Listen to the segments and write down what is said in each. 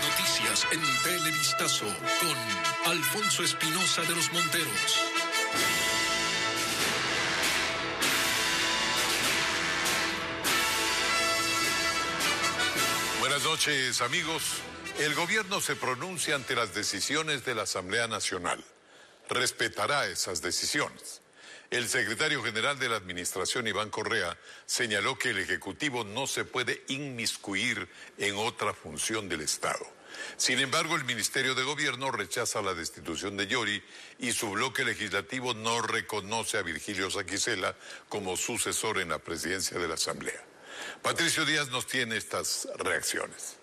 Noticias en Televistazo con Alfonso Espinosa de los Monteros. Buenas noches, amigos. El gobierno se pronuncia ante las decisiones de la Asamblea Nacional. Respetará esas decisiones. El secretario general de la Administración, Iván Correa, señaló que el Ejecutivo no se puede inmiscuir en otra función del Estado. Sin embargo, el Ministerio de Gobierno rechaza la destitución de Yori y su bloque legislativo no reconoce a Virgilio Saquicela como sucesor en la presidencia de la Asamblea. Patricio Díaz nos tiene estas reacciones.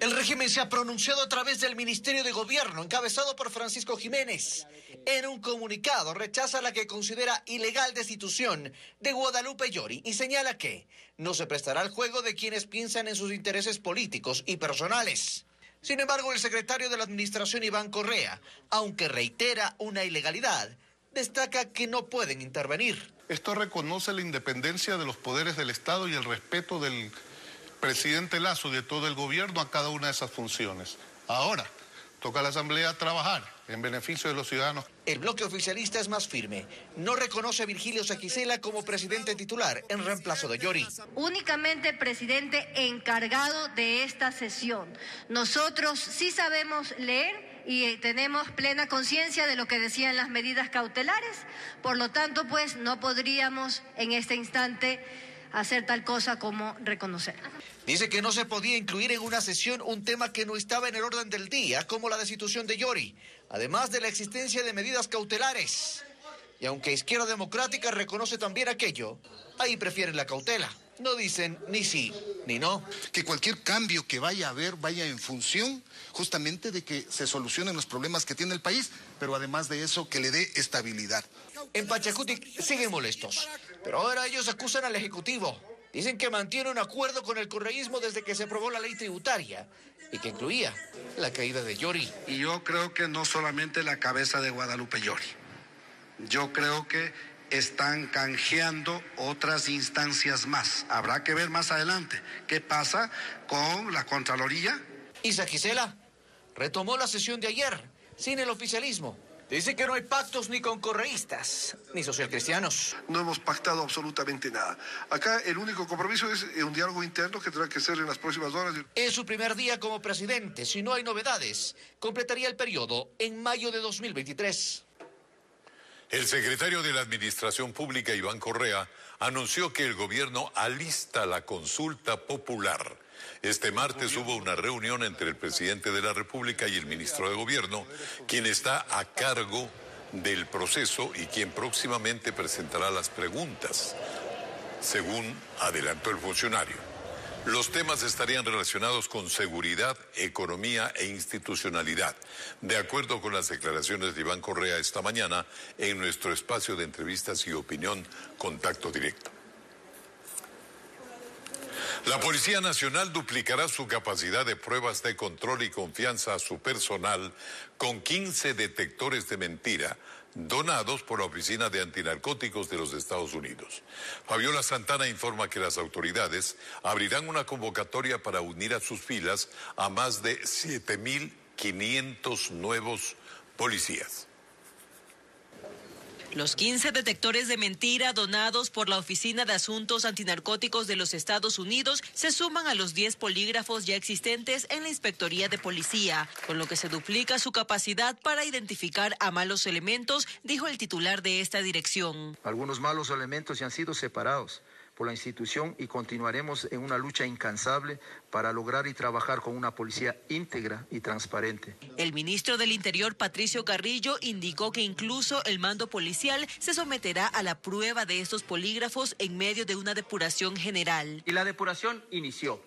El régimen se ha pronunciado a través del Ministerio de Gobierno, encabezado por Francisco Jiménez. En un comunicado rechaza la que considera ilegal destitución de Guadalupe Llori y señala que no se prestará al juego de quienes piensan en sus intereses políticos y personales. Sin embargo, el secretario de la Administración, Iván Correa, aunque reitera una ilegalidad, destaca que no pueden intervenir. Esto reconoce la independencia de los poderes del Estado y el respeto del presidente Lazo y de todo el gobierno a cada una de esas funciones. Ahora, toca a la Asamblea trabajar en beneficio de los ciudadanos. El bloque oficialista es más firme. No reconoce a Virgilio Saquicela como presidente titular en reemplazo de Llori. Únicamente presidente encargado de esta sesión. Nosotros sí sabemos leer y tenemos plena conciencia de lo que decían las medidas cautelares. Por lo tanto, pues no podríamos en este instante hacer tal cosa como reconocer. Dice que no se podía incluir en una sesión un tema que no estaba en el orden del día, como la destitución de Yori, además de la existencia de medidas cautelares. Y aunque Izquierda Democrática reconoce también aquello, ahí prefieren la cautela. No dicen ni sí ni no. Que cualquier cambio que vaya a haber vaya en función justamente de que se solucionen los problemas que tiene el país, pero además de eso que le dé estabilidad. En Pachacutic siguen molestos, pero ahora ellos acusan al Ejecutivo. Dicen que mantiene un acuerdo con el correísmo desde que se aprobó la ley tributaria y que incluía la caída de Yori. Y yo creo que no solamente la cabeza de Guadalupe Yori. Yo creo que están canjeando otras instancias más. Habrá que ver más adelante qué pasa con la Contraloría. Isa Gisela retomó la sesión de ayer sin el oficialismo. Dice que no hay pactos ni con correístas, ni socialcristianos. No hemos pactado absolutamente nada. Acá el único compromiso es un diálogo interno que tendrá que ser en las próximas horas. En su primer día como presidente, si no hay novedades, completaría el periodo en mayo de 2023. El secretario de la Administración Pública, Iván Correa, anunció que el gobierno alista la consulta popular. Este martes hubo una reunión entre el presidente de la República y el ministro de Gobierno, quien está a cargo del proceso y quien próximamente presentará las preguntas, según adelantó el funcionario. Los temas estarían relacionados con seguridad, economía e institucionalidad, de acuerdo con las declaraciones de Iván Correa esta mañana en nuestro espacio de entrevistas y opinión Contacto Directo. La Policía Nacional duplicará su capacidad de pruebas de control y confianza a su personal con 15 detectores de mentira donados por la Oficina de Antinarcóticos de los Estados Unidos. Fabiola Santana informa que las autoridades abrirán una convocatoria para unir a sus filas a más de 7.500 nuevos policías. Los 15 detectores de mentira donados por la Oficina de Asuntos Antinarcóticos de los Estados Unidos se suman a los 10 polígrafos ya existentes en la Inspectoría de Policía, con lo que se duplica su capacidad para identificar a malos elementos, dijo el titular de esta dirección. Algunos malos elementos ya han sido separados por la institución y continuaremos en una lucha incansable para lograr y trabajar con una policía íntegra y transparente. El ministro del Interior, Patricio Carrillo, indicó que incluso el mando policial se someterá a la prueba de estos polígrafos en medio de una depuración general. Y la depuración inició.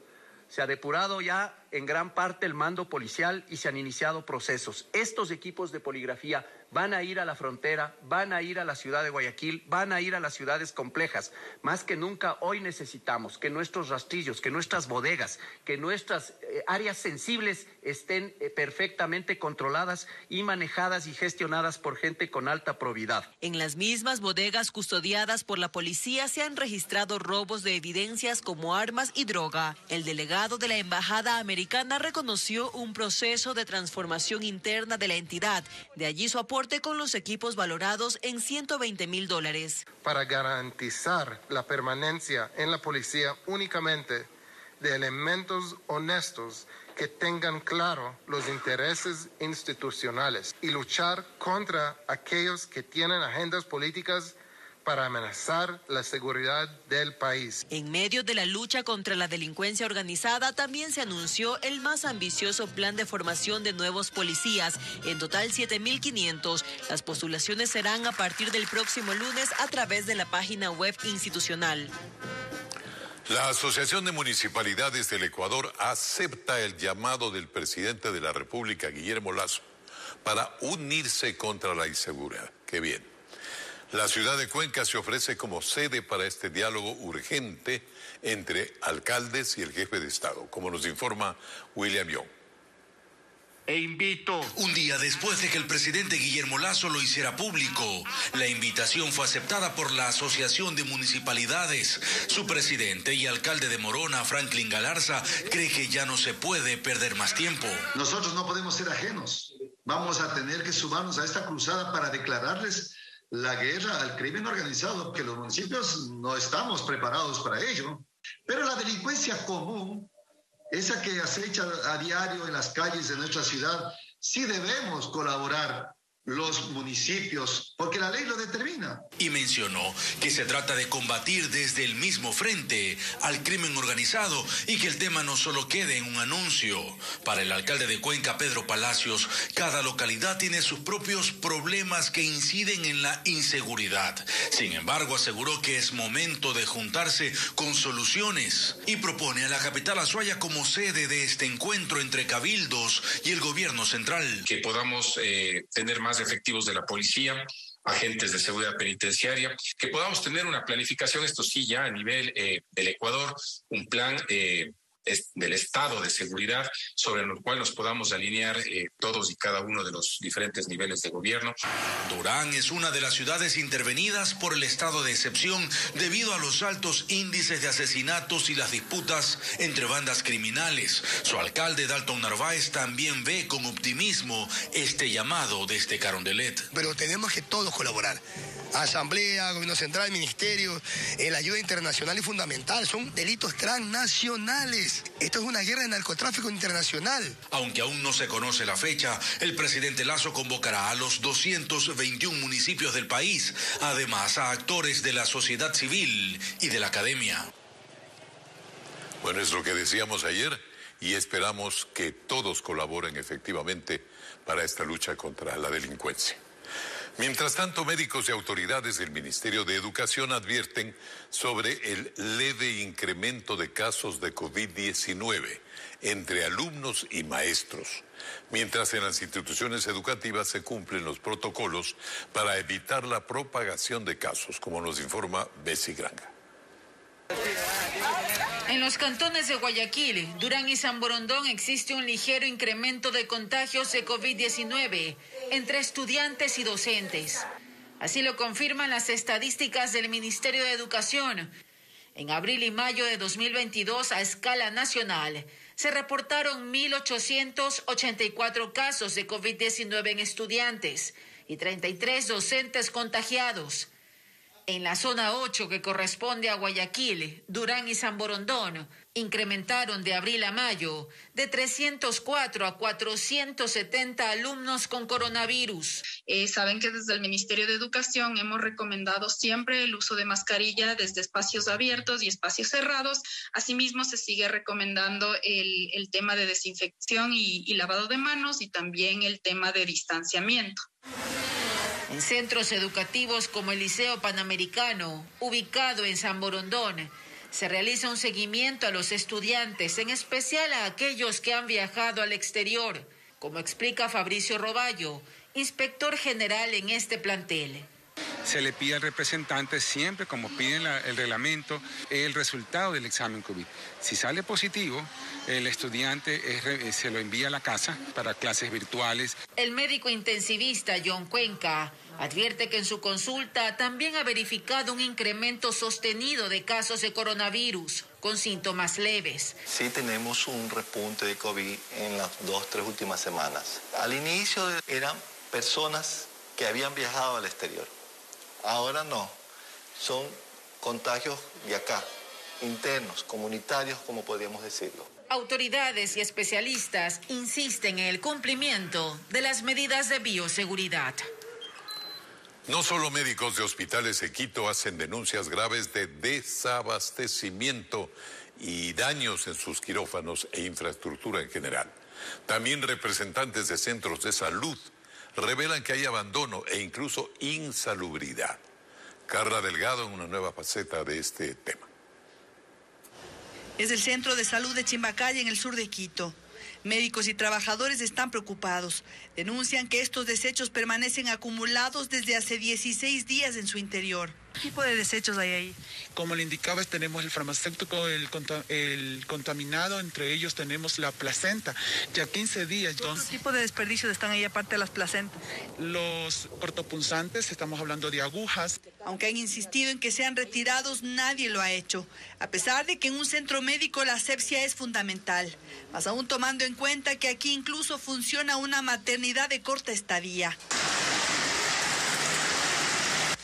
Se ha depurado ya en gran parte el mando policial y se han iniciado procesos. Estos equipos de poligrafía van a ir a la frontera, van a ir a la ciudad de Guayaquil, van a ir a las ciudades complejas. Más que nunca hoy necesitamos que nuestros rastrillos, que nuestras bodegas, que nuestras eh, áreas sensibles estén eh, perfectamente controladas y manejadas y gestionadas por gente con alta probidad. En las mismas bodegas custodiadas por la policía se han registrado robos de evidencias como armas y droga. El delegado de la Embajada Americana reconoció un proceso de transformación interna de la entidad. De allí su con los equipos valorados en 120 mil dólares. Para garantizar la permanencia en la policía únicamente de elementos honestos que tengan claro los intereses institucionales y luchar contra aquellos que tienen agendas políticas para amenazar la seguridad del país. En medio de la lucha contra la delincuencia organizada, también se anunció el más ambicioso plan de formación de nuevos policías, en total 7.500. Las postulaciones serán a partir del próximo lunes a través de la página web institucional. La Asociación de Municipalidades del Ecuador acepta el llamado del presidente de la República, Guillermo Lazo, para unirse contra la inseguridad. Qué bien. La ciudad de Cuenca se ofrece como sede para este diálogo urgente entre alcaldes y el jefe de Estado, como nos informa William Young e invito. Un día después de que el presidente Guillermo Lazo lo hiciera público, la invitación fue aceptada por la Asociación de Municipalidades. Su presidente y alcalde de Morona, Franklin Galarza, cree que ya no se puede perder más tiempo. Nosotros no podemos ser ajenos. Vamos a tener que sumarnos a esta cruzada para declararles la guerra al crimen organizado, que los municipios no estamos preparados para ello. Pero la delincuencia común esa que acecha a diario en las calles de nuestra ciudad, sí debemos colaborar los municipios, porque la ley lo determina. Y mencionó que se trata de combatir desde el mismo frente al crimen organizado y que el tema no solo quede en un anuncio. Para el alcalde de Cuenca, Pedro Palacios, cada localidad tiene sus propios problemas que inciden en la inseguridad. Sin embargo, aseguró que es momento de juntarse con soluciones y propone a la capital Azuaya como sede de este encuentro entre cabildos y el gobierno central. Que podamos eh, tener más efectivos de la policía, agentes de seguridad penitenciaria, que podamos tener una planificación, esto sí, ya a nivel eh, del Ecuador, un plan eh, del estado de seguridad sobre el cual nos podamos alinear eh, todos y cada uno de los diferentes niveles de gobierno. Durán es una de las ciudades intervenidas por el estado de excepción debido a los altos índices de asesinatos y las disputas entre bandas criminales. Su alcalde Dalton Narváez también ve con optimismo este llamado desde Carondelet. Pero tenemos que todos colaborar. Asamblea, Gobierno Central, Ministerio, la ayuda internacional y fundamental. Son delitos transnacionales. Esto es una guerra de narcotráfico internacional. Aunque aún no se conoce la fecha, el presidente Lazo convocará a los 221 municipios del país, además a actores de la sociedad civil y de la academia. Bueno, es lo que decíamos ayer y esperamos que todos colaboren efectivamente para esta lucha contra la delincuencia. Mientras tanto, médicos y autoridades del Ministerio de Educación advierten sobre el leve incremento de casos de COVID-19 entre alumnos y maestros, mientras en las instituciones educativas se cumplen los protocolos para evitar la propagación de casos, como nos informa Bessie Granga. En los cantones de Guayaquil, Durán y San Borondón existe un ligero incremento de contagios de COVID-19 entre estudiantes y docentes. Así lo confirman las estadísticas del Ministerio de Educación. En abril y mayo de 2022, a escala nacional, se reportaron 1.884 casos de COVID-19 en estudiantes y 33 docentes contagiados. En la zona 8, que corresponde a Guayaquil, Durán y San Borondón, incrementaron de abril a mayo de 304 a 470 alumnos con coronavirus. Eh, saben que desde el Ministerio de Educación hemos recomendado siempre el uso de mascarilla desde espacios abiertos y espacios cerrados. Asimismo, se sigue recomendando el, tema de desinfección y lavado de manos y también el tema de distanciamiento. En centros educativos como el Liceo Panamericano, ubicado en San Borondón, se realiza un seguimiento a los estudiantes, en especial a aquellos que han viajado al exterior, como explica Fabricio Roballo, inspector general en este plantel se le pide al representante siempre, como piden el reglamento, el resultado del examen COVID. Si sale positivo, el estudiante se lo envía a la casa para clases virtuales. El médico intensivista John Cuenca advierte que en su consulta también ha verificado un incremento sostenido de casos de coronavirus con síntomas leves. Sí tenemos un repunte de COVID en las dos, tres últimas semanas. Al inicio eran personas que habían viajado al exterior Ahora no, son contagios de acá, internos, comunitarios, como podríamos decirlo. Autoridades y especialistas insisten en el cumplimiento de las medidas de bioseguridad. No solo médicos de hospitales de Quito hacen denuncias graves de desabastecimiento y daños en sus quirófanos e infraestructura en general. También representantes de centros de salud revelan que hay abandono e incluso insalubridad. Carla Delgado en una nueva faceta de este tema. Es el Centro de Salud de Chimbacaya en el sur de Quito. Médicos y trabajadores están preocupados. Denuncian que estos desechos permanecen acumulados desde hace 16 días en su interior. ¿Qué tipo de desechos hay ahí? Como le indicaba, tenemos el farmacéutico, el, el contaminado, entre ellos tenemos la placenta. Ya 15 días. ¿Qué tipo de desperdicios están ahí aparte de las placentas? Los cortopunzantes, estamos hablando de agujas. Aunque han insistido en que sean retirados, nadie lo ha hecho. A pesar de que en un centro médico la asepsia es fundamental. Más aún tomando en cuenta que aquí incluso funciona una maternidad de corta estadía.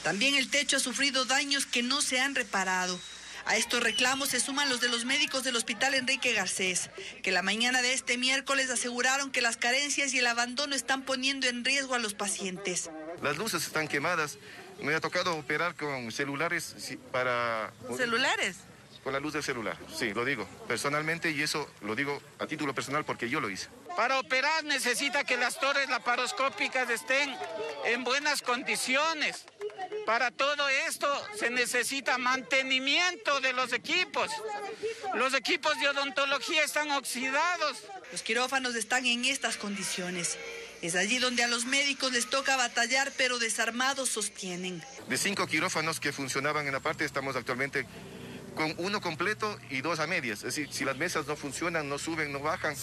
También el techo ha sufrido daños que no se han reparado. A estos reclamos se suman los de los médicos del Hospital Enrique Garcés, que la mañana de este miércoles aseguraron que las carencias y el abandono están poniendo en riesgo a los pacientes. Las luces están quemadas. Me ha tocado operar con celulares para... ¿Celulares? Con la luz del celular, sí, lo digo personalmente y eso lo digo a título personal porque yo lo hice. Para operar necesita que las torres laparoscópicas estén en buenas condiciones. Para todo esto se necesita mantenimiento de los equipos. Los equipos de odontología están oxidados. Los quirófanos están en estas condiciones. Es allí donde a los médicos les toca batallar, pero desarmados sostienen. De cinco quirófanos que funcionaban en la parte, estamos actualmente con uno completo y dos a medias. Es decir, si las mesas no funcionan, no suben, no bajan.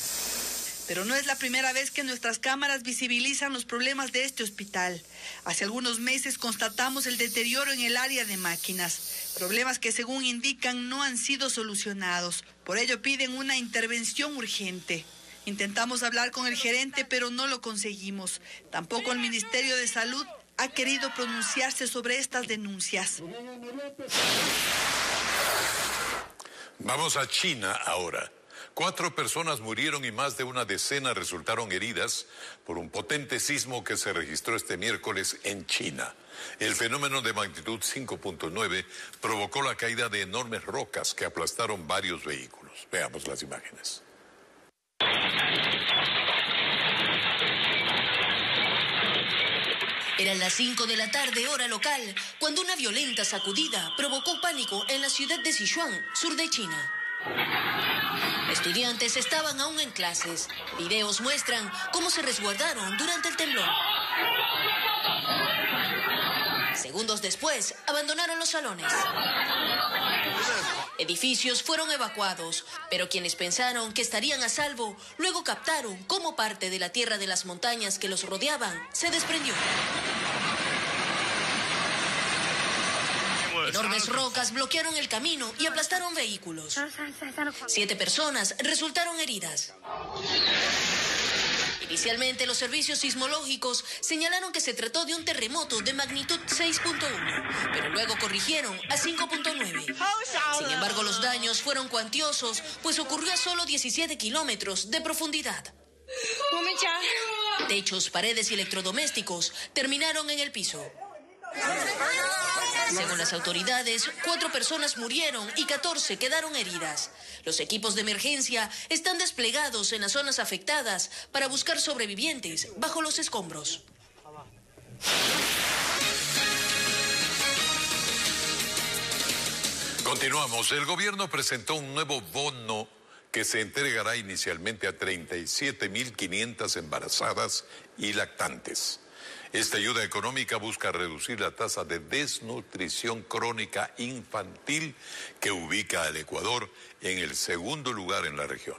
Pero no es la primera vez que nuestras cámaras visibilizan los problemas de este hospital. Hace algunos meses constatamos el deterioro en el área de máquinas, problemas que según indican no han sido solucionados. Por ello piden una intervención urgente. Intentamos hablar con el gerente, pero no lo conseguimos. Tampoco el Ministerio de Salud ha querido pronunciarse sobre estas denuncias. Vamos a China ahora. Cuatro personas murieron y más de una decena resultaron heridas por un potente sismo que se registró este miércoles en China. El fenómeno de magnitud 5.9 provocó la caída de enormes rocas que aplastaron varios vehículos. Veamos las imágenes. Eran las 5 de la tarde, hora local, cuando una violenta sacudida provocó pánico en la ciudad de Sichuan, sur de China. Estudiantes estaban aún en clases. Videos muestran cómo se resguardaron durante el temblor. Segundos después, abandonaron los salones. Edificios fueron evacuados, pero quienes pensaron que estarían a salvo, luego captaron cómo parte de la tierra de las montañas que los rodeaban se desprendió. Enormes rocas bloquearon el camino y aplastaron vehículos. Siete personas resultaron heridas. Inicialmente los servicios sismológicos señalaron que se trató de un terremoto de magnitud 6.1, pero luego corrigieron a 5.9. Sin embargo, los daños fueron cuantiosos, pues ocurrió a solo 17 kilómetros de profundidad. Techos, paredes y electrodomésticos terminaron en el piso. Según las autoridades, cuatro personas murieron y 14 quedaron heridas. Los equipos de emergencia están desplegados en las zonas afectadas para buscar sobrevivientes bajo los escombros. Continuamos. El gobierno presentó un nuevo bono que se entregará inicialmente a 37.500 embarazadas y lactantes. Esta ayuda económica busca reducir la tasa de desnutrición crónica infantil que ubica al Ecuador en el segundo lugar en la región.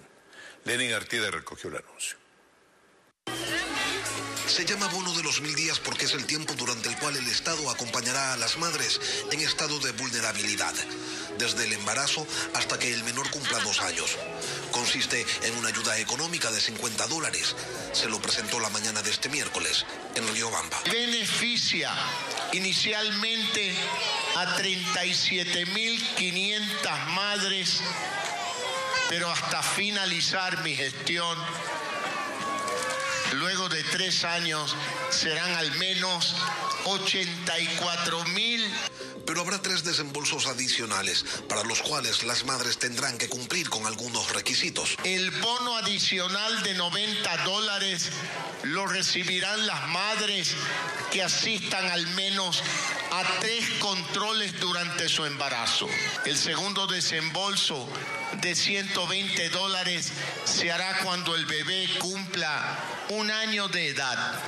Lenin Artida recogió el anuncio. Se llama bono de los mil días porque es el tiempo durante el cual el Estado acompañará a las madres en estado de vulnerabilidad, desde el embarazo hasta que el menor cumpla dos años. Consiste en una ayuda económica de 50 dólares. Se lo presentó la mañana de este miércoles en Riobamba. Beneficia inicialmente a 37.500 madres, pero hasta finalizar mi gestión luego de tres años serán al menos 84 mil. Pero habrá tres desembolsos adicionales para los cuales las madres tendrán que cumplir con algunos requisitos. El bono adicional de 90 dólares lo recibirán las madres que asistan al menos a tres controles durante su embarazo. El segundo desembolso de 120 dólares se hará cuando el bebé cumpla un año de edad,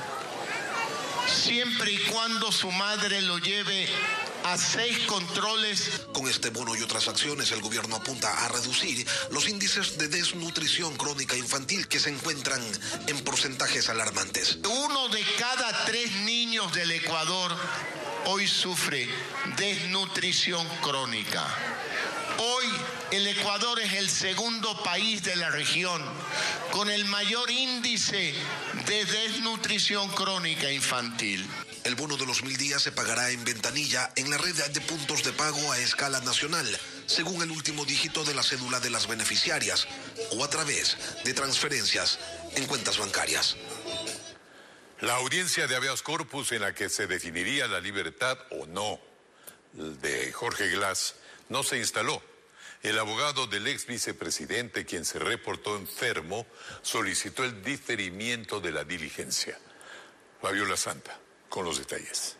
siempre y cuando su madre lo lleve a seis controles. Con este bono y otras acciones, el gobierno apunta a reducir los índices de desnutrición crónica infantil que se encuentran en porcentajes alarmantes. Uno de cada tres niños del Ecuador hoy sufre desnutrición crónica. Hoy el Ecuador es el segundo país de la región con el mayor índice de desnutrición crónica infantil. El bono de los mil días se pagará en ventanilla en la red de puntos de pago a escala nacional, según el último dígito de la cédula de las beneficiarias o a través de transferencias en cuentas bancarias. La audiencia de habeas corpus en la que se definiría la libertad o no de Jorge Glass no se instaló. El abogado del ex vicepresidente, quien se reportó enfermo, solicitó el diferimiento de la diligencia. Fabiola Santa, con los detalles.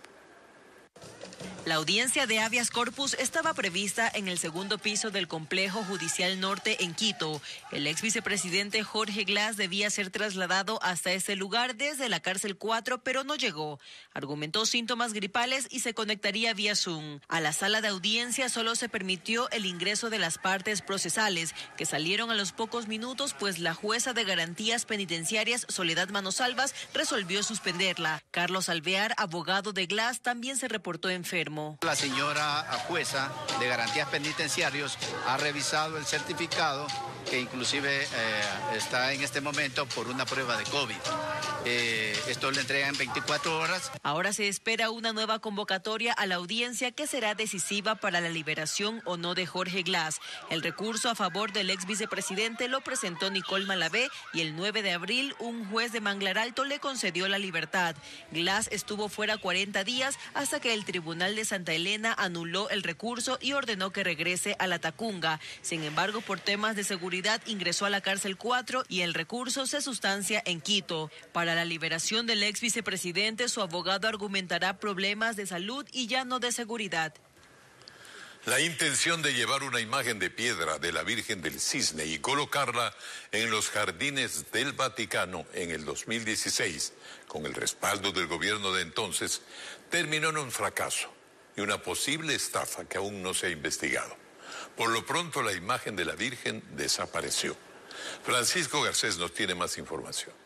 La audiencia de habeas corpus estaba prevista en el segundo piso del complejo judicial norte en Quito. El ex vicepresidente Jorge Glass debía ser trasladado hasta ese lugar desde la cárcel 4, pero no llegó. Argumentó síntomas gripales y se conectaría vía Zoom. A la sala de audiencia solo se permitió el ingreso de las partes procesales, que salieron a los pocos minutos, pues la jueza de garantías penitenciarias Soledad Manosalvas resolvió suspenderla. Carlos Alvear, abogado de Glass, también se reportó La señora jueza de garantías penitenciarios ha revisado el certificado que inclusive eh, está en este momento por una prueba de COVID. Eh, esto le entrega en 24 horas. Ahora se espera una nueva convocatoria a la audiencia que será decisiva para la liberación o no de Jorge Glass. El recurso a favor del ex vicepresidente lo presentó Nicole Malavé y el 9 de abril un juez de Manglar Alto le concedió la libertad. Glass estuvo fuera 40 días hasta que el Tribunal de Santa Elena anuló el recurso y ordenó que regrese a la Tacunga. Sin embargo, por temas de seguridad ingresó a la cárcel 4 y el recurso se sustancia en Quito. Para la liberación del ex vicepresidente, su abogado argumentará problemas de salud y ya no de seguridad. La intención de llevar una imagen de piedra de la Virgen del Cisne y colocarla en los jardines del Vaticano en el 2016, con el respaldo del gobierno de entonces, terminó en un fracaso y una posible estafa que aún no se ha investigado. Por lo pronto la imagen de la Virgen desapareció. Francisco Garcés nos tiene más información.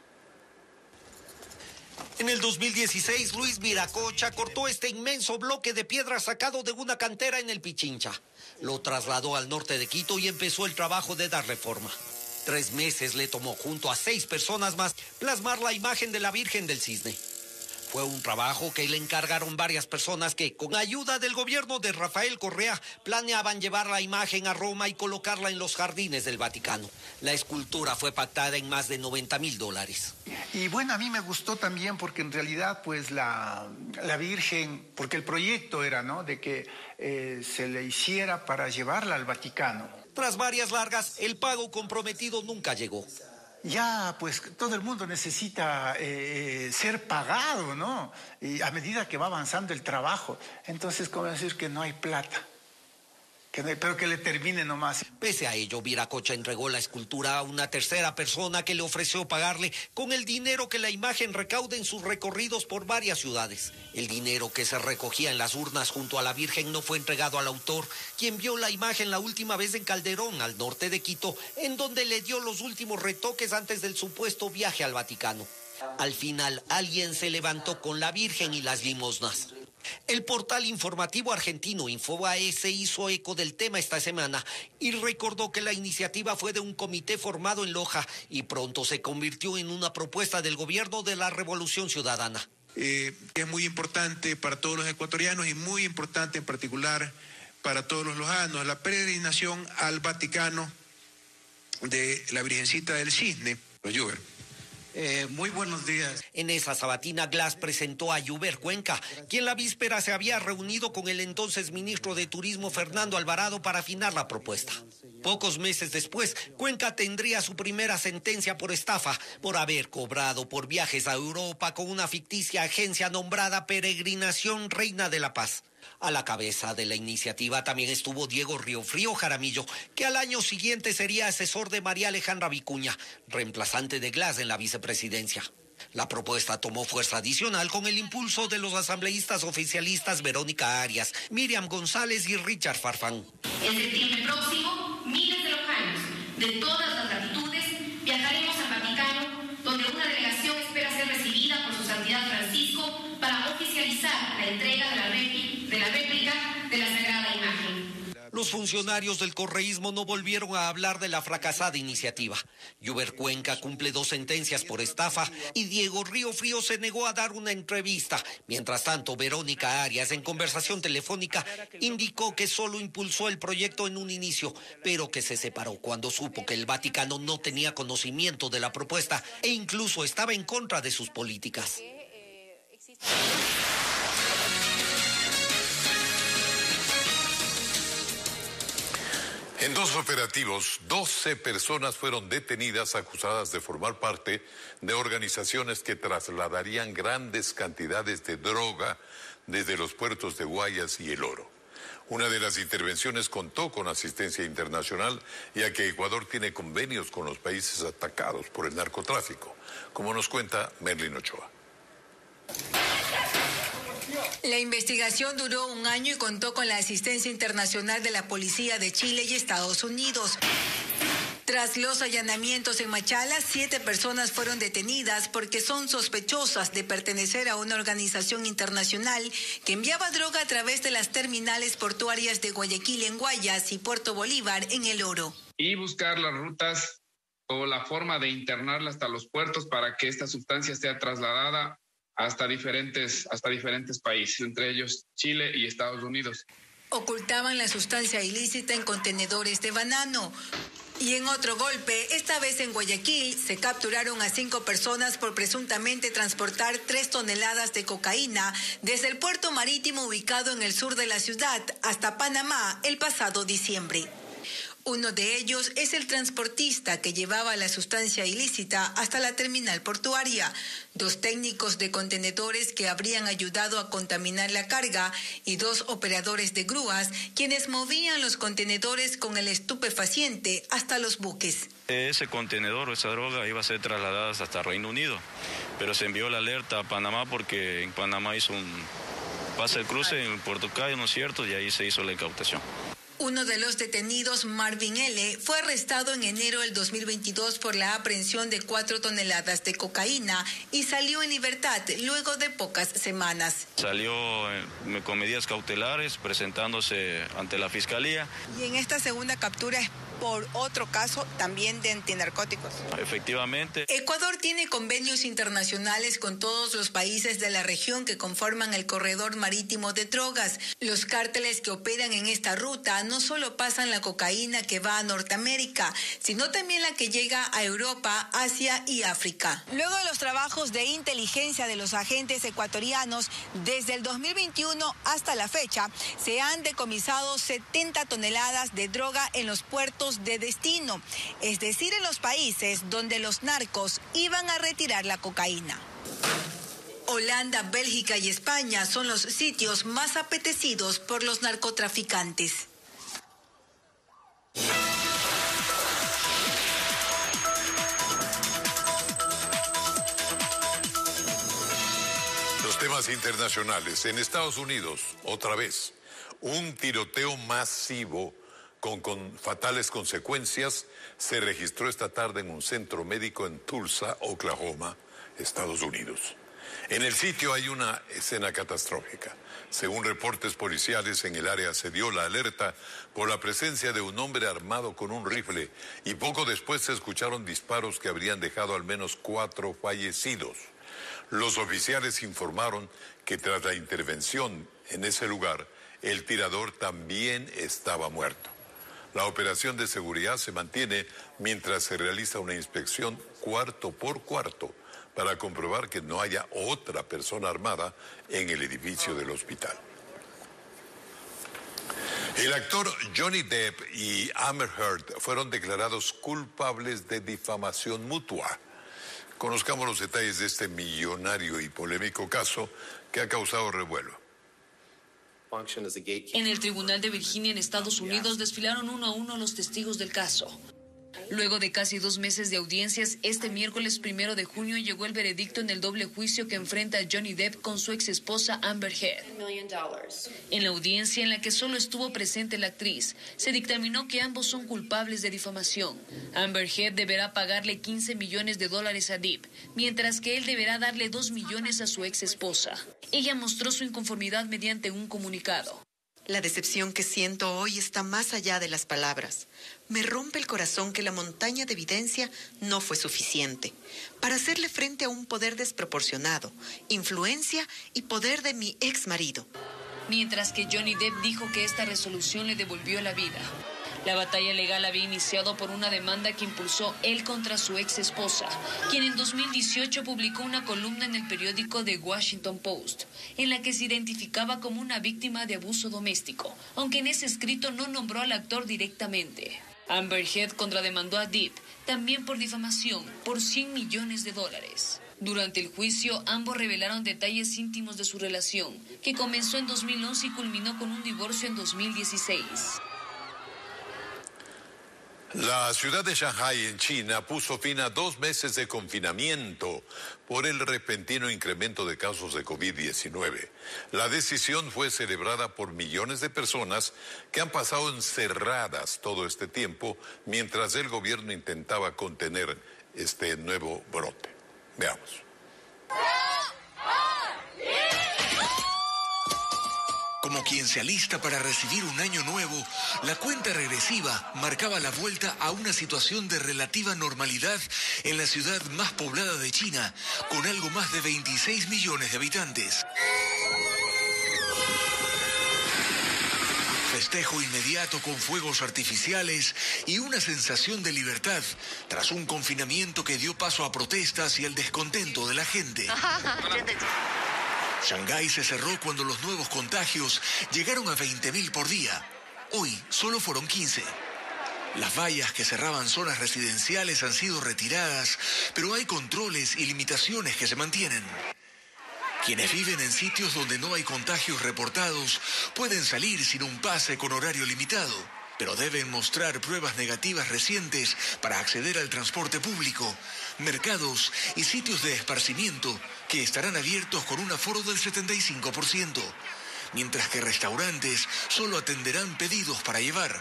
En el 2016, Luis Viracocha cortó este inmenso bloque de piedra sacado de una cantera en el Pichincha. Lo trasladó al norte de Quito y empezó el trabajo de dar reforma. Tres meses le tomó junto a seis personas más plasmar la imagen de la Virgen del Cisne. Fue un trabajo que le encargaron varias personas que, con ayuda del gobierno de Rafael Correa, planeaban llevar la imagen a Roma y colocarla en los jardines del Vaticano. La escultura fue pactada en más de 90 mil dólares. Y bueno, a mí me gustó también porque en realidad, pues la, la Virgen, porque el proyecto era, ¿no? De que eh, se le hiciera para llevarla al Vaticano. Tras varias largas, el pago comprometido nunca llegó ya pues todo el mundo necesita eh, ser pagado, ¿no? Y a medida que va avanzando el trabajo, entonces, ¿cómo decir que no hay plata? Que que le termine nomás. Pese a ello, Viracocha entregó la escultura a una tercera persona que le ofreció pagarle con el dinero que la imagen recaude en sus recorridos por varias ciudades. El dinero que se recogía en las urnas junto a la Virgen no fue entregado al autor, quien vio la imagen la última vez en Calderón, al norte de Quito, en donde le dio los últimos retoques antes del supuesto viaje al Vaticano. Al final, alguien se levantó con la Virgen y las limosnas. El portal informativo argentino Infobae se hizo eco del tema esta semana y recordó que la iniciativa fue de un comité formado en Loja y pronto se convirtió en una propuesta del gobierno de la Revolución Ciudadana. eh, es muy importante para todos los ecuatorianos y muy importante en particular para todos los lojanos, la peregrinación al Vaticano de la Virgencita del Cisne, los. Eh, muy buenos días. En esa sabatina, Glass presentó a Yuber Cuenca, quien la víspera se había reunido con el entonces ministro de Turismo Fernando Alvarado para afinar la propuesta. Pocos meses después, Cuenca tendría su primera sentencia por estafa, por haber cobrado por viajes a Europa con una ficticia agencia nombrada Peregrinación Reina de la Paz. A la cabeza de la iniciativa también estuvo Diego Riofrío Jaramillo, que al año siguiente sería asesor de María Alejandra Vicuña, reemplazante de Glass en la vicepresidencia. La propuesta tomó fuerza adicional con el impulso de los asambleístas oficialistas Verónica Arias, Miriam González y Richard Farfán. En septiembre próximo, miles de lojanos de todas las latitudes viajaremos al Vaticano, donde una delegación espera ser recibida por su santidad Francisco para oficializar la entrega de la, réplica de la réplica de la Sagrada Imagen. Los funcionarios del correísmo no volvieron a hablar de la fracasada iniciativa. Lluver Cuenca cumple dos sentencias por estafa y Diego Río Frío se negó a dar una entrevista. Mientras tanto, Verónica Arias, en conversación telefónica, indicó que solo impulsó el proyecto en un inicio, pero que se separó cuando supo que el Vaticano no tenía conocimiento de la propuesta e incluso estaba en contra de sus políticas. En dos operativos, 12 personas fueron detenidas acusadas de formar parte de organizaciones que trasladarían grandes cantidades de droga desde los puertos de Guayas y El Oro. Una de las intervenciones contó con asistencia internacional, ya que Ecuador tiene convenios con los países atacados por el narcotráfico, como nos cuenta Merlin Ochoa. La investigación duró un año y contó con la asistencia internacional de la Policía de Chile y Estados Unidos. Tras los allanamientos en Machala, siete personas fueron detenidas porque son sospechosas de pertenecer a una organización internacional que enviaba droga a través de las terminales portuarias de Guayaquil en Guayas y Puerto Bolívar en El Oro. y buscar las rutas o la forma de internarla hasta los puertos para que esta sustancia sea trasladada hasta diferentes, hasta diferentes países, entre ellos Chile y Estados Unidos. Ocultaban la sustancia ilícita en contenedores de banano. Y en otro golpe, esta vez en Guayaquil, se capturaron a cinco personas por presuntamente transportar tres toneladas de cocaína desde el puerto marítimo ubicado en el sur de la ciudad hasta Panamá el pasado diciembre. Uno de ellos es el transportista que llevaba la sustancia ilícita hasta la terminal portuaria, dos técnicos de contenedores que habrían ayudado a contaminar la carga y dos operadores de grúas quienes movían los contenedores con el estupefaciente hasta los buques. Ese contenedor o esa droga iba a ser trasladada hasta Reino Unido, pero se envió la alerta a Panamá porque en Panamá hizo un pase el cruce en Puerto Cayo, ¿no es cierto? Y ahí se hizo la incautación. Uno de los detenidos, Marvin L., fue arrestado en enero del 2022 por la aprehensión de cuatro toneladas de cocaína y salió en libertad luego de pocas semanas. Salió eh, con medidas cautelares presentándose ante la fiscalía. Y en esta segunda captura es por otro caso también de antinarcóticos. Efectivamente. Ecuador tiene convenios internacionales con todos los países de la región que conforman el corredor marítimo de drogas. Los cárteles que operan en esta ruta no solo pasan la cocaína que va a Norteamérica, sino también la que llega a Europa, Asia y África. Luego de los trabajos de inteligencia de los agentes ecuatorianos, desde el 2021 hasta la fecha, se han decomisado 70 toneladas de droga en los puertos de destino, es decir, en los países donde los narcos iban a retirar la cocaína. Holanda, Bélgica y España son los sitios más apetecidos por los narcotraficantes. Los temas internacionales. En Estados Unidos, otra vez, un tiroteo masivo con, fatales consecuencias se registró esta tarde en un centro médico en Tulsa, Oklahoma, Estados Unidos. En el sitio hay una escena catastrófica. Según reportes policiales, en el área se dio la alerta por la presencia de un hombre armado con un rifle y poco después se escucharon disparos que habrían dejado al menos cuatro fallecidos. Los oficiales informaron que tras la intervención en ese lugar, el tirador también estaba muerto. La operación de seguridad se mantiene mientras se realiza una inspección cuarto por cuarto para comprobar que no haya otra persona armada en el edificio del hospital. El actor Johnny Depp y Amber Heard fueron declarados culpables de difamación mutua. Conozcamos los detalles de este millonario y polémico caso que ha causado revuelo. En el Tribunal de Virginia en Estados Unidos desfilaron uno a uno los testigos del caso. Luego de casi dos meses de audiencias, este miércoles primero de junio llegó el veredicto en el doble juicio que enfrenta Johnny Depp con su ex esposa Amber Heard. En la audiencia en la que solo estuvo presente la actriz, se dictaminó que ambos son culpables de difamación. Amber Heard deberá pagarle 15 millones de dólares a Depp, mientras que él deberá darle 2 millones a su ex esposa. Ella mostró su inconformidad mediante un comunicado. La decepción que siento hoy está más allá de las palabras. Me rompe el corazón que la montaña de evidencia no fue suficiente para hacerle frente a un poder desproporcionado, influencia y poder de mi ex marido. Mientras que Johnny Depp dijo que esta resolución le devolvió la vida. La batalla legal había iniciado por una demanda que impulsó él contra su ex esposa, quien en 2018 publicó una columna en el periódico The Washington Post, en la que se identificaba como una víctima de abuso doméstico, aunque en ese escrito no nombró al actor directamente. Amber Heard contrademandó a Depp también por difamación por 100 millones de dólares. Durante el juicio, ambos revelaron detalles íntimos de su relación, que comenzó en 2011 y culminó con un divorcio en 2016. La ciudad de Shanghai en China puso fin a dos meses de confinamiento por el repentino incremento de casos de COVID-19. La decisión fue celebrada por millones de personas que han pasado encerradas todo este tiempo mientras el gobierno intentaba contener este nuevo brote. Veamos. Como quien se alista para recibir un año nuevo, la cuenta regresiva marcaba la vuelta a una situación de relativa normalidad en la ciudad más poblada de China, con algo más de 26 millones de habitantes. Festejo inmediato con fuegos artificiales y una sensación de libertad tras un confinamiento que dio paso a protestas y al descontento de la gente. Shanghái se cerró cuando los nuevos contagios llegaron a 20.000 por día. Hoy solo fueron 15. Las vallas que cerraban zonas residenciales han sido retiradas, pero hay controles y limitaciones que se mantienen. Quienes viven en sitios donde no hay contagios reportados pueden salir sin un pase con horario limitado, pero deben mostrar pruebas negativas recientes para acceder al transporte público, mercados y sitios de esparcimiento que estarán abiertos con un aforo del 75%, mientras que restaurantes solo atenderán pedidos para llevar.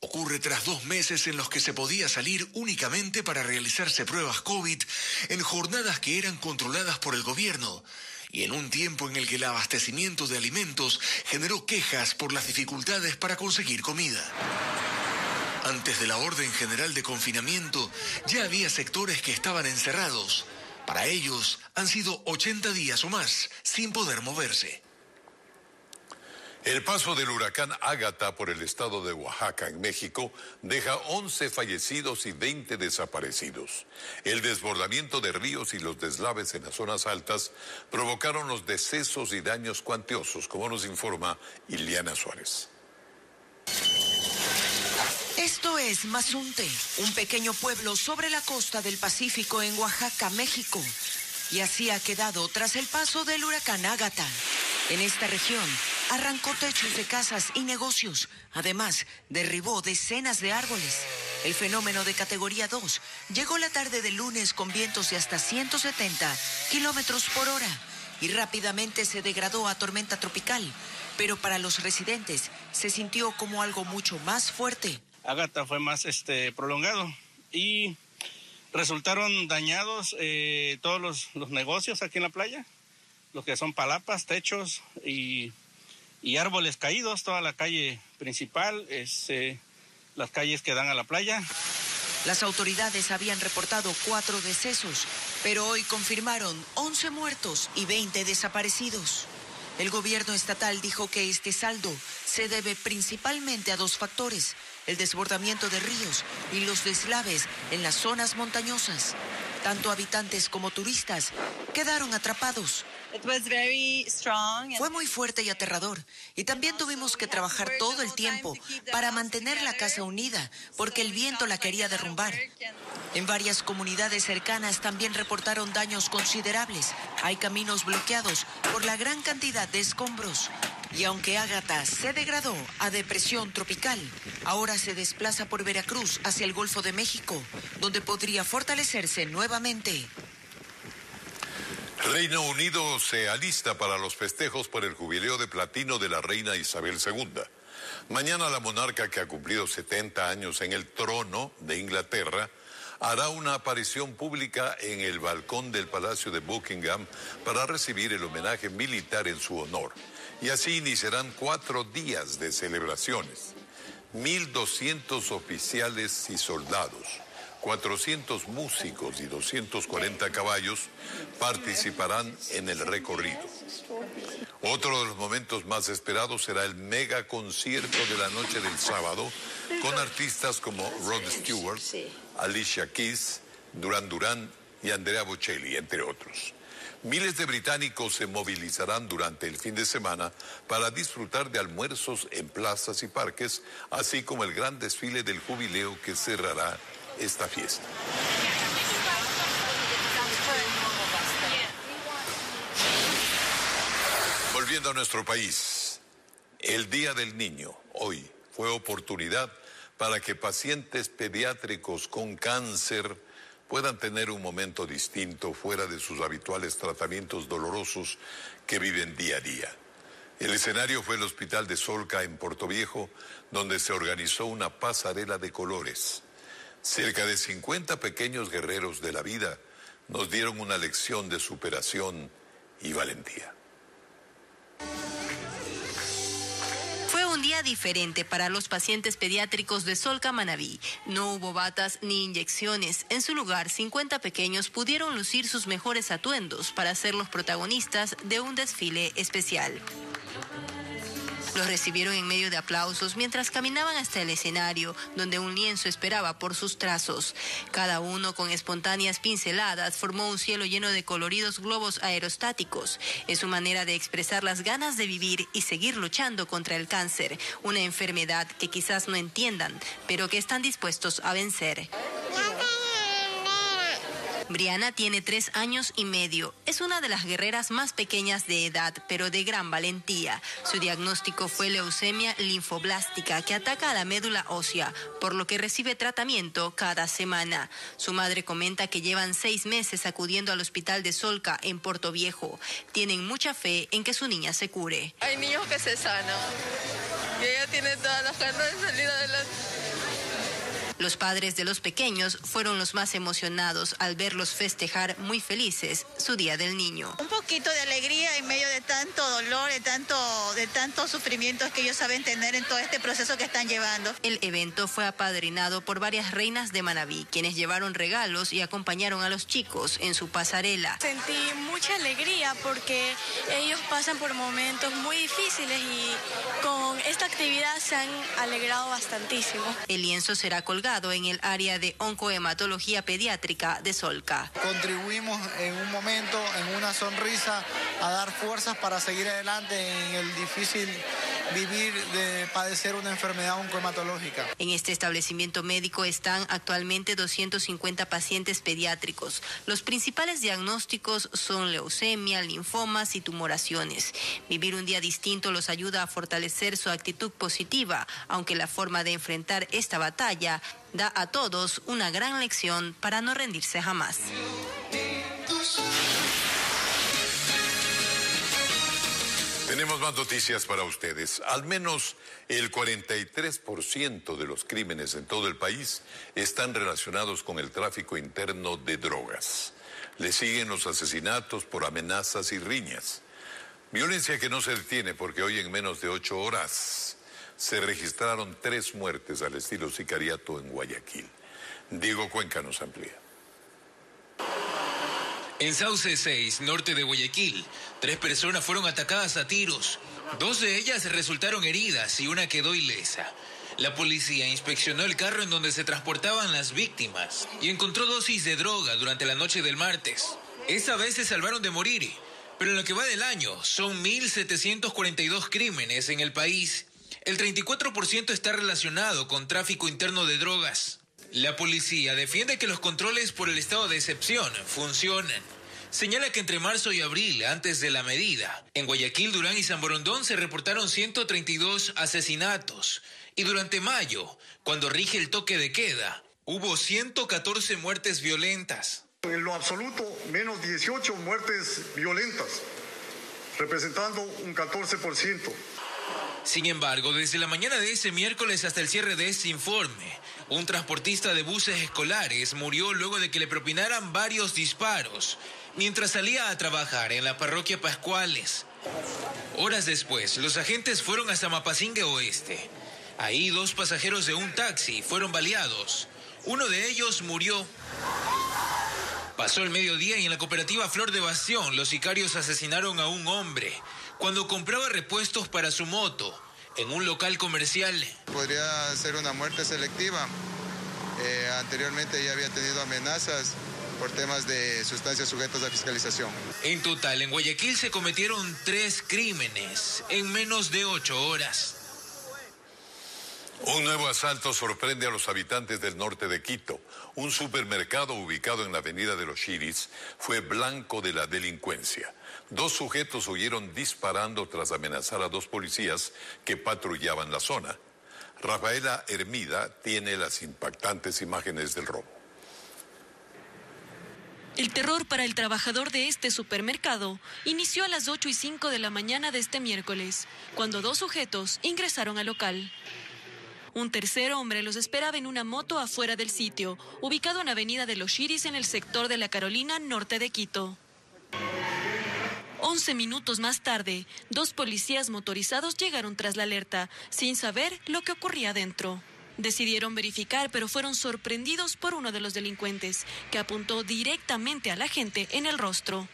Ocurre tras dos meses en los que se podía salir únicamente para realizarse pruebas COVID en jornadas que eran controladas por el gobierno y en un tiempo en el que el abastecimiento de alimentos generó quejas por las dificultades para conseguir comida. Antes de la orden general de confinamiento, ya había sectores que estaban encerrados. Para ellos han sido 80 días o más sin poder moverse. El paso del huracán Ágata por el estado de Oaxaca, en México, deja 11 fallecidos y 20 desaparecidos. El desbordamiento de ríos y los deslaves en las zonas altas provocaron los decesos y daños cuantiosos, como nos informa Iliana Suárez. Esto es Mazunte, un pequeño pueblo sobre la costa del Pacífico en Oaxaca, México. Y así ha quedado tras el paso del huracán Ágata. En esta región arrancó techos de casas y negocios. Además, derribó decenas de árboles. El fenómeno de categoría 2 llegó la tarde del lunes con vientos de hasta 170 kilómetros por hora y rápidamente se degradó a tormenta tropical, pero para los residentes se sintió como algo mucho más fuerte. Ágata fue más este, prolongado y resultaron dañados eh, todos los, los, negocios aquí en la playa, lo que son palapas, techos y, y árboles caídos, toda la calle principal, es, eh, las calles que dan a la playa. Las autoridades habían reportado cuatro decesos, pero hoy confirmaron 11 muertos y 20 desaparecidos. El gobierno estatal dijo que este saldo se debe principalmente a dos factores, el desbordamiento de ríos y los deslaves en las zonas montañosas. Tanto habitantes como turistas quedaron atrapados. Fue muy fuerte y aterrador. Y también tuvimos que trabajar todo el tiempo para mantener la casa unida, porque el viento la quería derrumbar. En varias comunidades cercanas también reportaron daños considerables. Hay caminos bloqueados por la gran cantidad de escombros. Y aunque Ágata se degradó a depresión tropical, ahora se desplaza por Veracruz hacia el Golfo de México, donde podría fortalecerse nuevamente. Reino Unido se alista para los festejos por el jubileo de platino de la reina Isabel II. Mañana la monarca que ha cumplido 70 años en el trono de Inglaterra hará una aparición pública en el balcón del Palacio de Buckingham para recibir el homenaje militar en su honor. Y así iniciarán cuatro días de celebraciones. 1.200 oficiales y soldados 400 músicos y 240 caballos participarán en el recorrido. Otro de los momentos más esperados será el mega concierto de la noche del sábado con artistas como Rod Stewart, Alicia Keys, Duran Duran y Andrea Bocelli, entre otros. Miles de británicos se movilizarán durante el fin de semana para disfrutar de almuerzos en plazas y parques, así como el gran desfile del jubileo que cerrará esta fiesta. Volviendo a nuestro país, el Día del Niño, hoy, fue oportunidad para que pacientes pediátricos con cáncer puedan tener un momento distinto fuera de sus habituales tratamientos dolorosos que viven día a día. El escenario fue el Hospital de Solca en Puerto Viejo, donde se organizó una pasarela de colores. Cerca de 50 pequeños guerreros de la vida nos dieron una lección de superación y valentía. Fue un día diferente para los pacientes pediátricos de Solca Manabí. No hubo batas ni inyecciones. En su lugar, 50 pequeños pudieron lucir sus mejores atuendos para ser los protagonistas de un desfile especial. Los recibieron en medio de aplausos mientras caminaban hasta el escenario, donde un lienzo esperaba por sus trazos. Cada uno con espontáneas pinceladas formó un cielo lleno de coloridos globos aerostáticos. Es su manera de expresar las ganas de vivir y seguir luchando contra el cáncer, una enfermedad que quizás no entiendan, pero que están dispuestos a vencer. Briana tiene tres años y medio. Es una de las guerreras más pequeñas de edad, pero de gran valentía. Su diagnóstico fue leucemia linfoblástica que ataca a la médula ósea, por lo que recibe tratamiento cada semana. Su madre comenta que llevan seis meses acudiendo al hospital de Solca en Puerto Viejo. Tienen mucha fe en que su niña se cure. Hay niños que se sanan y ella tiene todas las ganas de salir adelante. Los padres de los pequeños fueron los más emocionados al verlos festejar muy felices su Día del Niño. Poquito de alegría en medio de tanto dolor, de tanto, de tantos sufrimientos que ellos saben tener en todo este proceso que están llevando. El evento fue apadrinado por varias reinas de Manabí, quienes llevaron regalos y acompañaron a los chicos en su pasarela. Sentí mucha alegría porque ellos pasan por momentos muy difíciles y con esta actividad se han alegrado bastantísimo. El lienzo será colgado en el área de oncohematología pediátrica de Solca. Contribuimos en un momento, en una sonrisa, a dar fuerzas para seguir adelante en el difícil vivir de padecer una enfermedad oncohematológica. En este establecimiento médico están actualmente 250 pacientes pediátricos. Los principales diagnósticos son leucemia, linfomas y tumoraciones. Vivir un día distinto los ayuda a fortalecer su actitud positiva, aunque la forma de enfrentar esta batalla da a todos una gran lección para no rendirse jamás. Tenemos más noticias para ustedes. Al menos el 43% de los crímenes en todo el país están relacionados con el tráfico interno de drogas. Le siguen los asesinatos por amenazas y riñas. Violencia que no se detiene porque hoy en menos de ocho horas se registraron tres muertes al estilo sicariato en Guayaquil. Diego Cuenca nos amplía. En Sauce 6, norte de Guayaquil, tres personas fueron atacadas a tiros. Dos de ellas resultaron heridas y una quedó ilesa. La policía inspeccionó el carro en donde se transportaban las víctimas y encontró dosis de droga durante la noche del martes. Esa vez se salvaron de morir, pero en lo que va del año son 1.742 crímenes en el país. El 34% está relacionado con tráfico interno de drogas. La policía defiende que los controles por el estado de excepción funcionan. Señala que entre marzo y abril, antes de la medida, en Guayaquil, Durán y San Borondón se reportaron 132 asesinatos. Y durante mayo, cuando rige el toque de queda, hubo 114 muertes violentas. En lo absoluto, menos 18 muertes violentas, representando un 14%. Sin embargo, desde la mañana de ese miércoles hasta el cierre de este informe, un transportista de buses escolares murió luego de que le propinaran varios disparos mientras salía a trabajar en la parroquia Pascuales. Horas después, los agentes fueron a Samapacingue Oeste. Ahí dos pasajeros de un taxi fueron baleados. Uno de ellos murió. Pasó el mediodía y en la cooperativa Flor de Bastión los sicarios asesinaron a un hombre cuando compraba repuestos para su moto en un local comercial. Podría ser una muerte selectiva. Eh, anteriormente ya había tenido amenazas por temas de sustancias sujetas a fiscalización. En total, en Guayaquil se cometieron tres crímenes en menos de ocho horas. Un nuevo asalto sorprende a los habitantes del norte de Quito. Un supermercado ubicado en la avenida de los Chiris fue blanco de la delincuencia. Dos sujetos huyeron disparando tras amenazar a dos policías que patrullaban la zona. Rafaela Hermida tiene las impactantes imágenes del robo. El terror para el trabajador de este supermercado inició a las 8 y 5 de la mañana de este miércoles, cuando dos sujetos ingresaron al local. Un tercer hombre los esperaba en una moto afuera del sitio, ubicado en Avenida de los Chiris en el sector de la Carolina, norte de Quito. Once minutos más tarde, dos policías motorizados llegaron tras la alerta, sin saber lo que ocurría dentro. Decidieron verificar, pero fueron sorprendidos por uno de los delincuentes, que apuntó directamente a la gente en el rostro.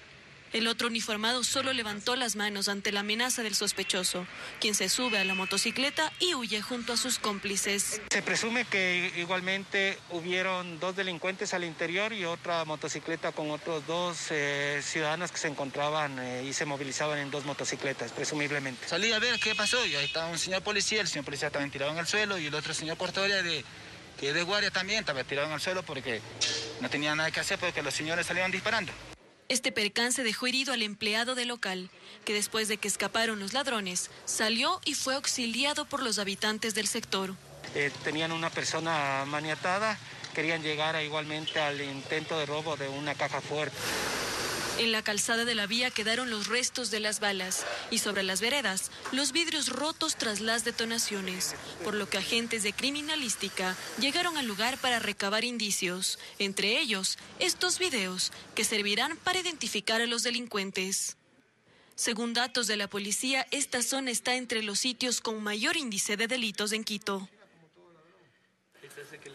El otro uniformado solo levantó las manos ante la amenaza del sospechoso, quien se sube a la motocicleta y huye junto a sus cómplices. Se presume que igualmente hubieron dos delincuentes al interior y otra motocicleta con otros dos eh, ciudadanos que se encontraban eh, y se movilizaban en dos motocicletas, presumiblemente. Salí a ver qué pasó y ahí estaba un señor policía, el señor policía estaba tirado en el suelo y el otro señor portador de que es de guardia también estaba tirado en el suelo porque no tenía nada que hacer porque los señores salían disparando. Este percance dejó herido al empleado del local, que después de que escaparon los ladrones, salió y fue auxiliado por los habitantes del sector. Eh, tenían una persona maniatada, querían llegar igualmente al intento de robo de una caja fuerte. En la calzada de la vía quedaron los restos de las balas y sobre las veredas los vidrios rotos tras las detonaciones, por lo que agentes de criminalística llegaron al lugar para recabar indicios, entre ellos estos videos que servirán para identificar a los delincuentes. Según datos de la policía, esta zona está entre los sitios con mayor índice de delitos en Quito.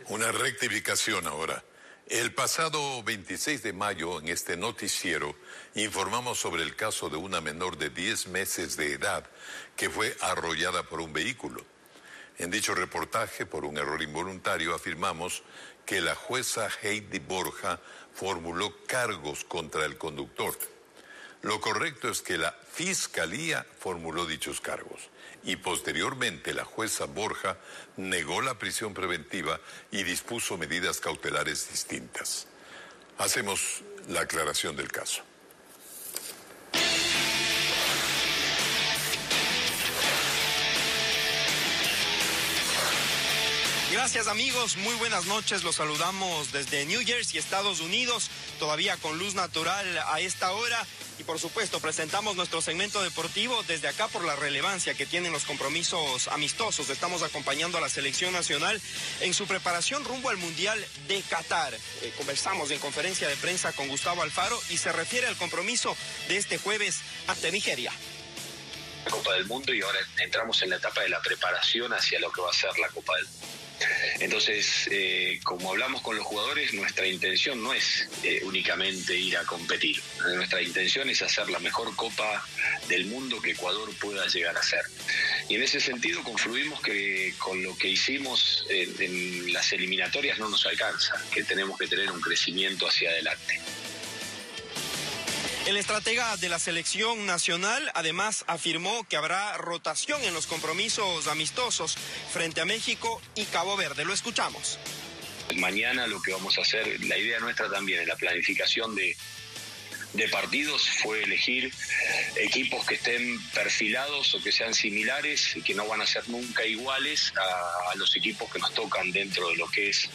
Una rectificación ahora. El pasado 26 de mayo, en este noticiero, informamos sobre el caso de una menor de 10 meses de edad que fue arrollada por un vehículo. En dicho reportaje, por un error involuntario, afirmamos que la jueza Heidi Borja formuló cargos contra el conductor. Lo correcto es que la Fiscalía formuló dichos cargos y posteriormente la jueza Borja negó la prisión preventiva y dispuso medidas cautelares distintas. Hacemos la aclaración del caso. Gracias amigos, muy buenas noches. Los saludamos desde New Jersey, Estados Unidos, todavía con luz natural a esta hora. Y por supuesto, presentamos nuestro segmento deportivo desde acá por la relevancia que tienen los compromisos amistosos. Estamos acompañando a la selección nacional en su preparación rumbo al Mundial de Qatar. Eh, conversamos en conferencia de prensa con Gustavo Alfaro y se refiere al compromiso de este jueves ante Nigeria. Copa del Mundo y ahora entramos en la etapa de la preparación hacia lo que va a ser la Copa del Mundo. Entonces, eh, como hablamos con los jugadores, nuestra intención no es eh, únicamente ir a competir. Nuestra intención es hacer la mejor Copa del Mundo que Ecuador pueda llegar a ser. Y en ese sentido confluimos que con lo que hicimos en las eliminatorias no nos alcanza, que tenemos que tener un crecimiento hacia adelante. El estratega de la selección nacional además afirmó que habrá rotación en los compromisos amistosos frente a México y Cabo Verde. Lo escuchamos. Mañana lo que vamos a hacer, la idea nuestra también es la planificación de, de partidos fue elegir equipos que estén perfilados o que sean similares y que no van a ser nunca iguales a, los equipos que nos tocan dentro de lo que es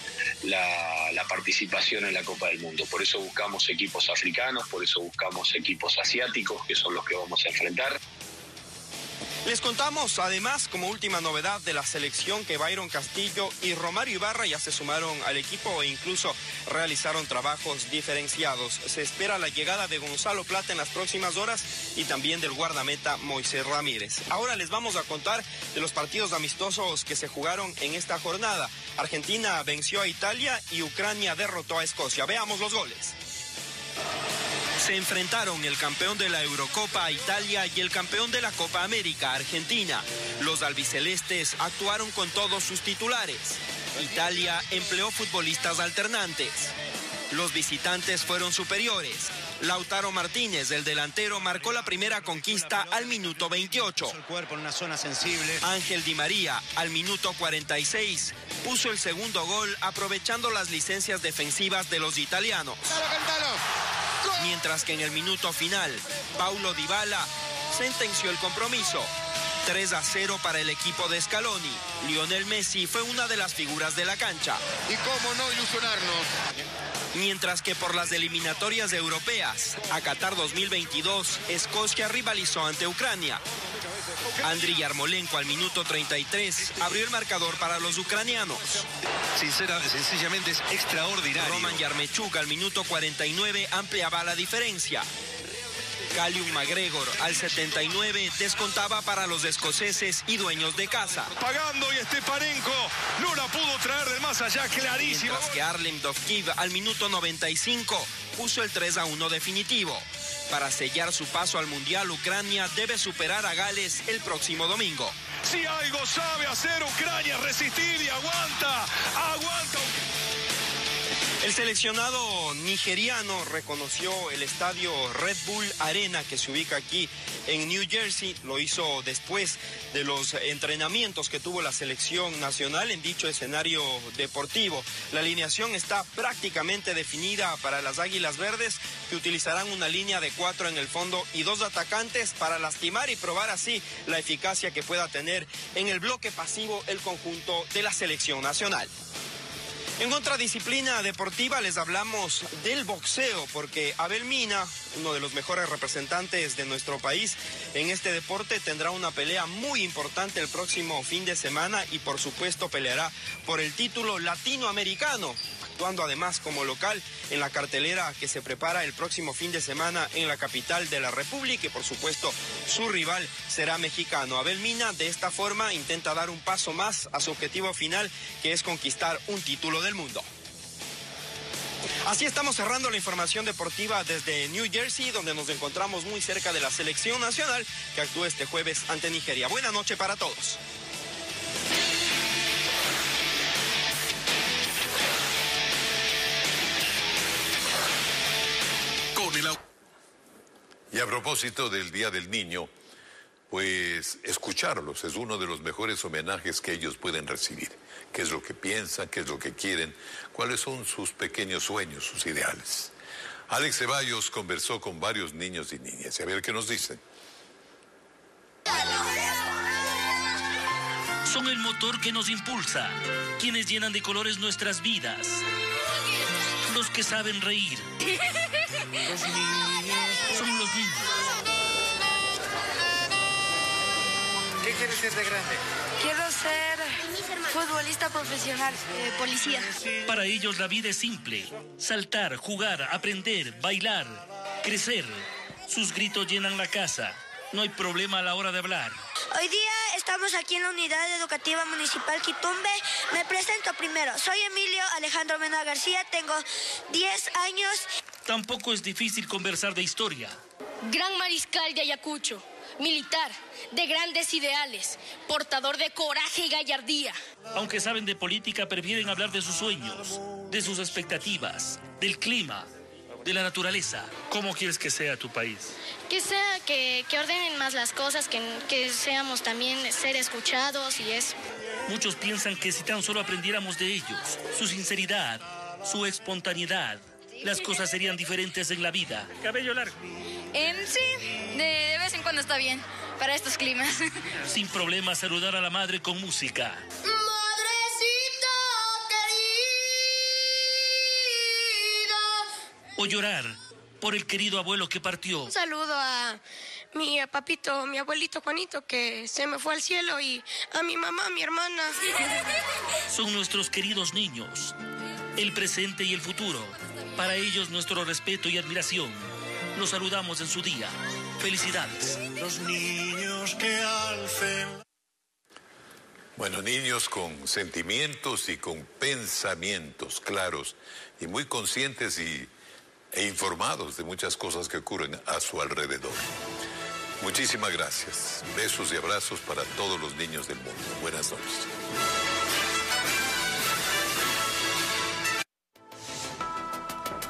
la, participación en la Copa del Mundo. Por eso buscamos equipos africanos, por eso buscamos equipos asiáticos, que son los que vamos a enfrentar. Les contamos además como última novedad de la selección que Byron Castillo y Romario Ibarra ya se sumaron al equipo e incluso realizaron trabajos diferenciados. Se espera la llegada de Gonzalo Plata en las próximas horas y también del guardameta Moisés Ramírez. Ahora les vamos a contar de los partidos amistosos que se jugaron en esta jornada. Argentina venció a Italia y Ucrania derrotó a Escocia. Veamos los goles. Se enfrentaron el campeón de la Eurocopa Italia y el campeón de la Copa América Argentina. Los albicelestes actuaron con todos sus titulares. Italia empleó futbolistas alternantes. Los visitantes fueron superiores. Lautaro Martínez, el delantero, marcó la primera conquista al minuto 28. Ángel Di María, al minuto 46, puso el segundo gol aprovechando las licencias defensivas de los italianos. Mientras que en el minuto final, Paulo Dybala sentenció el compromiso. 3 a 0 para el equipo de Scaloni. Lionel Messi fue una de las figuras de la cancha. Y cómo no ilusionarnos. Mientras que por las eliminatorias europeas, a Qatar 2022, Escocia rivalizó ante Ucrania. Andriy Yarmolenko al minuto 33 abrió el marcador para los ucranianos. Sincera, sencillamente es extraordinario. Roman Yarmechuk al minuto 49 ampliaba la diferencia. Calium McGregor al 79 descontaba para los escoceses y dueños de casa. Pagando y Stepanenko no la pudo traer del más allá clarísimo. Mientras que Arlem Dovkiv al minuto 95 puso el 3 a 1 definitivo. Para sellar su paso al Mundial, Ucrania debe superar a Gales el próximo domingo. Si algo sabe hacer Ucrania, resistir y aguanta, aguanta. El seleccionado nigeriano reconoció el estadio Red Bull Arena que se ubica aquí en New Jersey. Lo hizo después de los entrenamientos que tuvo la selección nacional en dicho escenario deportivo. La alineación está prácticamente definida para las Águilas Verdes que utilizarán una línea de cuatro en el fondo y dos atacantes para lastimar y probar así la eficacia que pueda tener en el bloque pasivo el conjunto de la selección nacional. En otra disciplina deportiva les hablamos del boxeo, porque Abel Mina, uno de los mejores representantes de nuestro país en este deporte, tendrá una pelea muy importante el próximo fin de semana y por supuesto peleará por el título latinoamericano actuando además como local en la cartelera que se prepara el próximo fin de semana en la capital de la República y por supuesto su rival será mexicano. Abel Mina de esta forma intenta dar un paso más a su objetivo final que es conquistar un título del mundo. Así estamos cerrando la información deportiva desde New Jersey, donde nos encontramos muy cerca de la selección nacional que actúa este jueves ante Nigeria. Buena noche para todos. Y a propósito del Día del Niño, pues escucharlos es uno de los mejores homenajes que ellos pueden recibir. ¿Qué es lo que piensan? ¿Qué es lo que quieren? ¿Cuáles son sus pequeños sueños, sus ideales? Alex Ceballos conversó con varios niños y niñas. Y a ver qué nos dicen. Son el motor que nos impulsa, quienes llenan de colores nuestras vidas, los que saben reír. Son ¿Qué quieres ser de grande? Quiero ser futbolista profesional, eh, policía. Para ellos la vida es simple. Saltar, jugar, aprender, bailar, crecer. Sus gritos llenan la casa. No hay problema a la hora de hablar. Hoy día estamos aquí en la Unidad Educativa Municipal Quitumbe. Me presento primero. Soy Emilio Alejandro Mena García, tengo 10 años. Tampoco es difícil conversar de historia. Gran mariscal de Ayacucho, militar, de grandes ideales, portador de coraje y gallardía. Aunque saben de política, prefieren hablar de sus sueños, de sus expectativas, del clima, de la naturaleza. ¿Cómo quieres que sea tu país? Que sea, que, que ordenen más las cosas, que, que seamos también ser escuchados y eso. Muchos piensan que si tan solo aprendiéramos de ellos, su sinceridad, su espontaneidad, las cosas serían diferentes en la vida. Cabello largo. Em, sí, de, de vez en cuando está bien, para estos climas. Sin problema saludar a la madre con música. O llorar por el querido abuelo que partió. Un saludo a mi papito, mi abuelito Juanito, que se me fue al cielo, y a mi mamá, mi hermana. Son nuestros queridos niños, el presente y el futuro. Para ellos nuestro respeto y admiración. Los saludamos en su día. Felicidades. Los niños que alcen. Bueno, niños con sentimientos y con pensamientos claros y muy conscientes y, e informados de muchas cosas que ocurren a su alrededor. Muchísimas gracias. Besos y abrazos para todos los niños del mundo. Buenas noches.